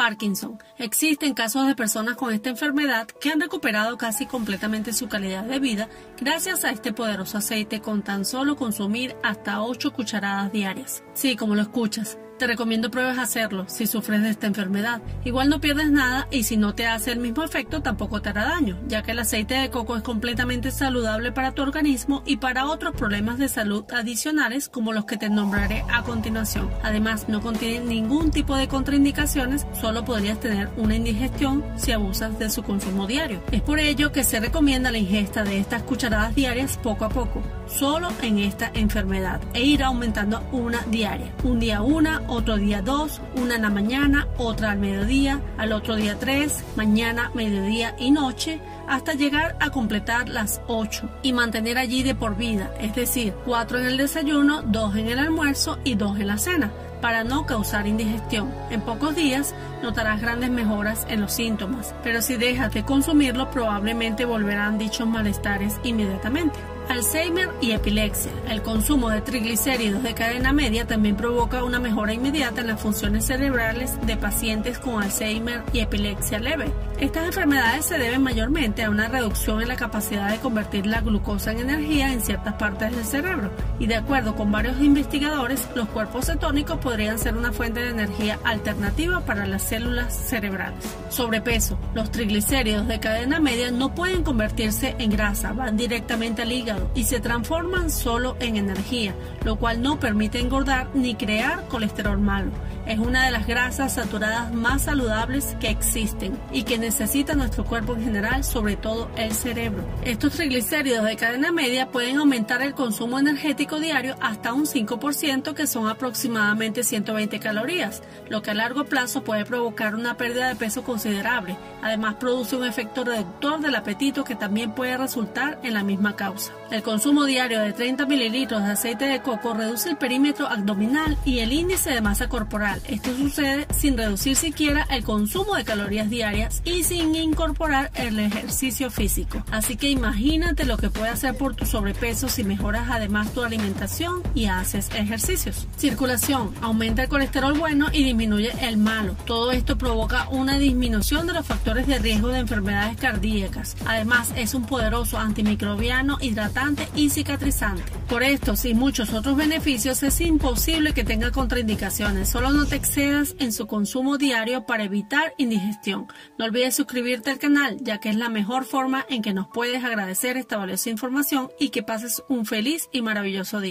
Parkinson. Existen casos de personas con esta enfermedad que han recuperado casi completamente su calidad de vida gracias a este poderoso aceite con tan solo consumir hasta 8 cucharadas diarias. Sí, como lo escuchas, te recomiendo pruebes hacerlo si sufres de esta enfermedad. Igual no pierdes nada y si no te hace el mismo efecto tampoco te hará daño, ya que el aceite de coco es completamente saludable para tu organismo y para otros problemas de salud adicionales como los que te nombraré a continuación. Además, no contiene ningún tipo de contraindicaciones, solo podrías tener una indigestión si abusas de su consumo diario. Es por ello que se recomienda la ingesta de estas cucharadas diarias poco a poco, solo en esta enfermedad, e ir aumentando una diaria. Un día una, otro día dos, una en la mañana, otra al mediodía, al otro día tres, mañana, mediodía y noche, hasta llegar a completar las ocho y mantener allí de por vida, es decir, cuatro en el desayuno, dos en el almuerzo y dos en la cena para no causar indigestión. En pocos días notarás grandes mejoras en los síntomas, pero si dejas de consumirlo probablemente volverán dichos malestares inmediatamente. Alzheimer y epilepsia. El consumo de triglicéridos de cadena media también provoca una mejora inmediata en las funciones cerebrales de pacientes con Alzheimer y epilepsia leve. Estas enfermedades se deben mayormente a una reducción en la capacidad de convertir la glucosa en energía en ciertas partes del cerebro, y de acuerdo con varios investigadores, los cuerpos cetónicos podrían ser una fuente de energía alternativa para las células cerebrales. Sobrepeso. Los triglicéridos de cadena media no pueden convertirse en grasa, van directamente al hígado y se transforman solo en energía, lo cual no permite engordar ni crear colesterol malo. Es una de las grasas saturadas más saludables que existen y que necesita nuestro cuerpo en general, sobre todo el cerebro. Estos triglicéridos de cadena media pueden aumentar el consumo energético diario hasta un 5%, que son aproximadamente 120 calorías, lo que a largo plazo puede provocar una pérdida de peso considerable. Además, produce un efecto reductor del apetito que también puede resultar en la misma causa. El consumo diario de 30 mililitros de aceite de coco reduce el perímetro abdominal y el índice de masa corporal. Esto sucede sin reducir siquiera el consumo de calorías diarias y sin incorporar el ejercicio físico. Así que imagínate lo que puede hacer por tu sobrepeso si mejoras además tu alimentación y haces ejercicios. Circulación. Aumenta el colesterol bueno y disminuye el malo. Todo esto provoca una disminución de los factores de riesgo de enfermedades cardíacas. Además, es un poderoso antimicrobiano hidratante y cicatrizante. Por estos y muchos otros beneficios es imposible que tenga contraindicaciones, solo no te excedas en su consumo diario para evitar indigestión. No olvides suscribirte al canal, ya que es la mejor forma en que nos puedes agradecer esta valiosa información y que pases un feliz y maravilloso día.